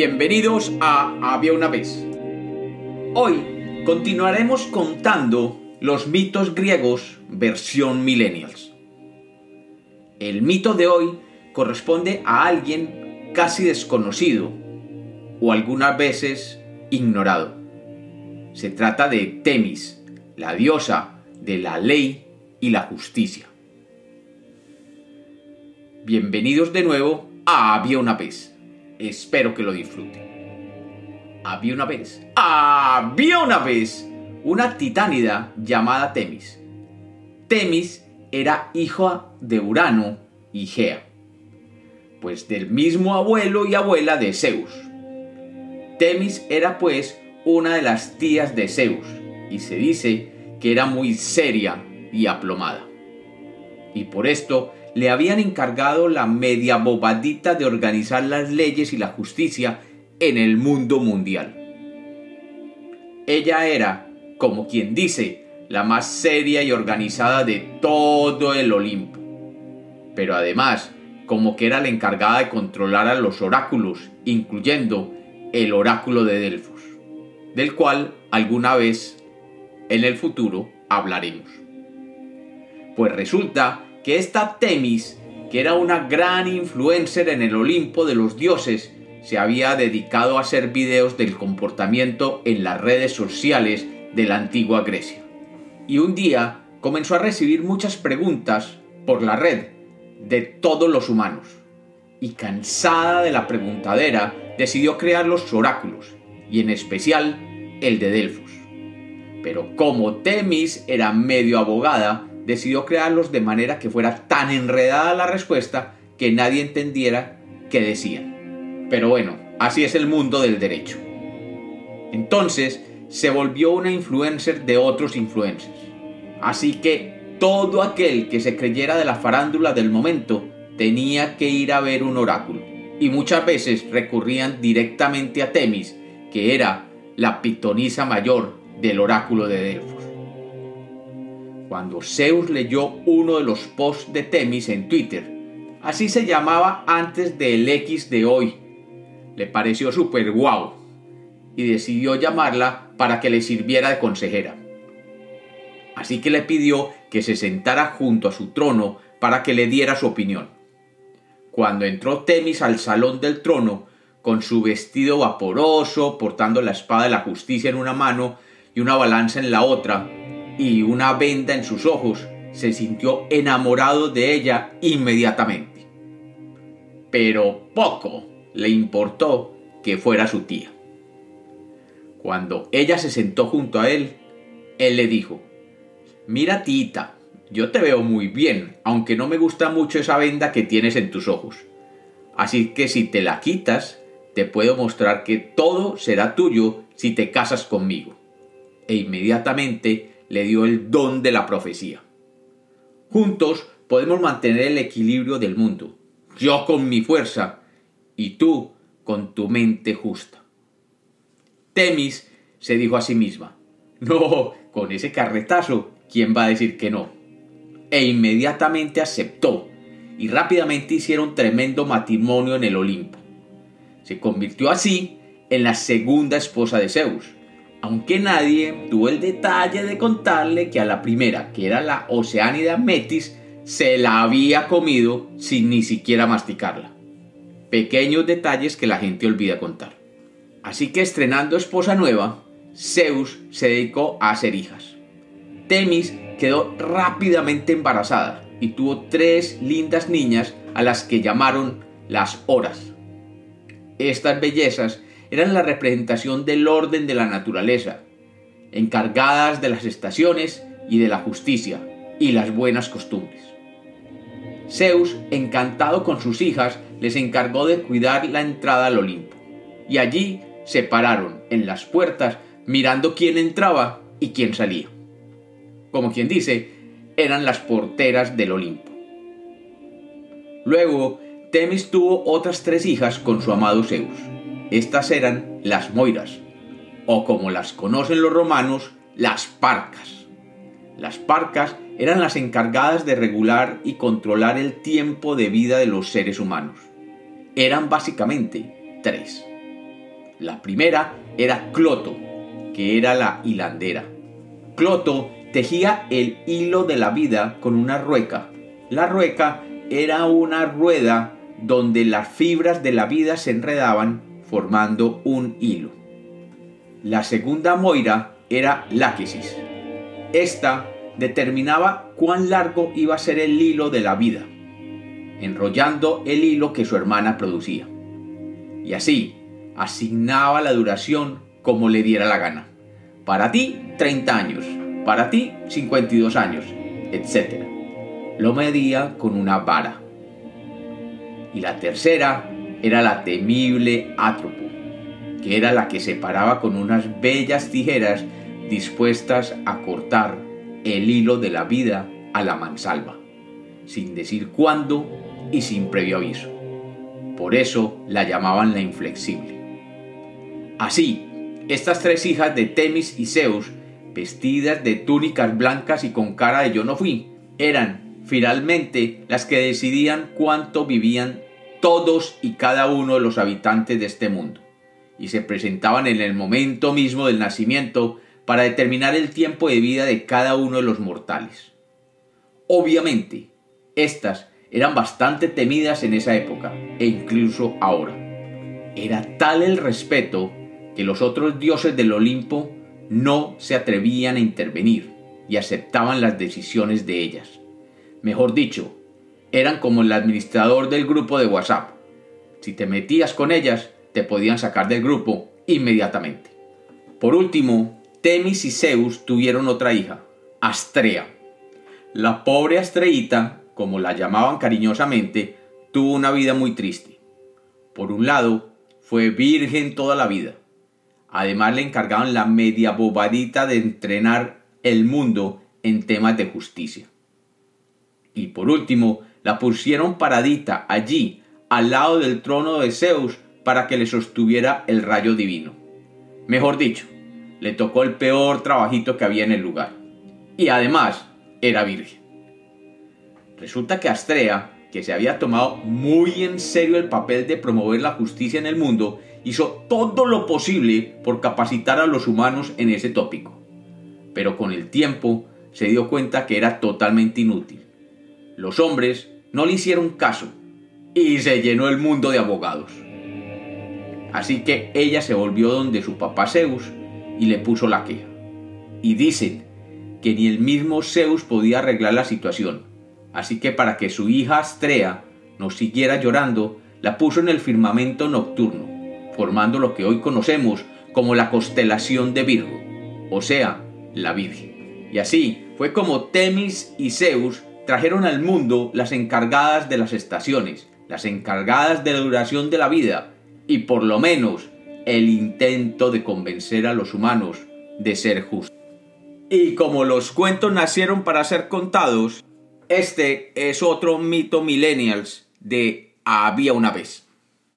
Bienvenidos a Había una vez. Hoy continuaremos contando los mitos griegos versión millennials. El mito de hoy corresponde a alguien casi desconocido o algunas veces ignorado. Se trata de Temis, la diosa de la ley y la justicia. Bienvenidos de nuevo a Había una vez. Espero que lo disfruten. Había una vez. Había una vez una titánida llamada Temis. Temis era hija de Urano y Gea, pues del mismo abuelo y abuela de Zeus. Temis era pues una de las tías de Zeus y se dice que era muy seria y aplomada. Y por esto le habían encargado la media bobadita de organizar las leyes y la justicia en el mundo mundial. Ella era, como quien dice, la más seria y organizada de todo el Olimpo. Pero además, como que era la encargada de controlar a los oráculos, incluyendo el oráculo de Delfos, del cual alguna vez en el futuro hablaremos. Pues resulta que esta Temis, que era una gran influencer en el Olimpo de los dioses, se había dedicado a hacer videos del comportamiento en las redes sociales de la antigua Grecia. Y un día comenzó a recibir muchas preguntas por la red de todos los humanos. Y cansada de la preguntadera, decidió crear los oráculos, y en especial el de Delfos. Pero como Temis era medio abogada, decidió crearlos de manera que fuera tan enredada la respuesta que nadie entendiera qué decían. Pero bueno, así es el mundo del derecho. Entonces se volvió una influencer de otros influencers. Así que todo aquel que se creyera de la farándula del momento tenía que ir a ver un oráculo. Y muchas veces recurrían directamente a Temis, que era la pitonisa mayor del oráculo de Delfos. Cuando Zeus leyó uno de los posts de Temis en Twitter, así se llamaba antes del X de hoy, le pareció súper guau y decidió llamarla para que le sirviera de consejera. Así que le pidió que se sentara junto a su trono para que le diera su opinión. Cuando entró Temis al salón del trono, con su vestido vaporoso, portando la espada de la justicia en una mano y una balanza en la otra, y una venda en sus ojos, se sintió enamorado de ella inmediatamente. Pero poco le importó que fuera su tía. Cuando ella se sentó junto a él, él le dijo, Mira tita, yo te veo muy bien, aunque no me gusta mucho esa venda que tienes en tus ojos. Así que si te la quitas, te puedo mostrar que todo será tuyo si te casas conmigo. E inmediatamente le dio el don de la profecía. Juntos podemos mantener el equilibrio del mundo, yo con mi fuerza y tú con tu mente justa. Temis se dijo a sí misma, no, con ese carretazo, ¿quién va a decir que no? E inmediatamente aceptó, y rápidamente hicieron tremendo matrimonio en el Olimpo. Se convirtió así en la segunda esposa de Zeus, aunque nadie tuvo el detalle de contarle que a la primera, que era la Oceánida Metis, se la había comido sin ni siquiera masticarla. Pequeños detalles que la gente olvida contar. Así que estrenando esposa nueva, Zeus se dedicó a hacer hijas. Temis quedó rápidamente embarazada y tuvo tres lindas niñas a las que llamaron las horas. Estas bellezas eran la representación del orden de la naturaleza, encargadas de las estaciones y de la justicia y las buenas costumbres. Zeus, encantado con sus hijas, les encargó de cuidar la entrada al Olimpo, y allí se pararon en las puertas mirando quién entraba y quién salía. Como quien dice, eran las porteras del Olimpo. Luego, Temis tuvo otras tres hijas con su amado Zeus estas eran las moiras, o como las conocen los romanos, las parcas. Las parcas eran las encargadas de regular y controlar el tiempo de vida de los seres humanos. Eran básicamente tres. La primera era Cloto, que era la hilandera. Cloto tejía el hilo de la vida con una rueca. La rueca era una rueda donde las fibras de la vida se enredaban formando un hilo. La segunda moira era Láquesis. Esta determinaba cuán largo iba a ser el hilo de la vida, enrollando el hilo que su hermana producía. Y así asignaba la duración como le diera la gana. Para ti, 30 años. Para ti, 52 años, etc. Lo medía con una vara. Y la tercera era la temible Atropo, que era la que separaba con unas bellas tijeras dispuestas a cortar el hilo de la vida a la mansalva, sin decir cuándo y sin previo aviso. Por eso la llamaban la inflexible. Así, estas tres hijas de Temis y Zeus, vestidas de túnicas blancas y con cara de yo no fui, eran finalmente las que decidían cuánto vivían todos y cada uno de los habitantes de este mundo, y se presentaban en el momento mismo del nacimiento para determinar el tiempo de vida de cada uno de los mortales. Obviamente, estas eran bastante temidas en esa época e incluso ahora. Era tal el respeto que los otros dioses del Olimpo no se atrevían a intervenir y aceptaban las decisiones de ellas. Mejor dicho, eran como el administrador del grupo de WhatsApp. Si te metías con ellas, te podían sacar del grupo inmediatamente. Por último, Temis y Zeus tuvieron otra hija, Astrea. La pobre Astreita, como la llamaban cariñosamente, tuvo una vida muy triste. Por un lado, fue virgen toda la vida. Además le encargaban la media bobadita de entrenar el mundo en temas de justicia. Y por último, la pusieron paradita allí, al lado del trono de Zeus, para que le sostuviera el rayo divino. Mejor dicho, le tocó el peor trabajito que había en el lugar. Y además, era virgen. Resulta que Astrea, que se había tomado muy en serio el papel de promover la justicia en el mundo, hizo todo lo posible por capacitar a los humanos en ese tópico. Pero con el tiempo se dio cuenta que era totalmente inútil los hombres no le hicieron caso y se llenó el mundo de abogados. Así que ella se volvió donde su papá Zeus y le puso la queja. Y dicen que ni el mismo Zeus podía arreglar la situación, así que para que su hija Astrea no siguiera llorando, la puso en el firmamento nocturno, formando lo que hoy conocemos como la constelación de Virgo, o sea, la Virgen. Y así fue como Temis y Zeus trajeron al mundo las encargadas de las estaciones, las encargadas de la duración de la vida y por lo menos el intento de convencer a los humanos de ser justos. Y como los cuentos nacieron para ser contados, este es otro mito millennials de había una vez.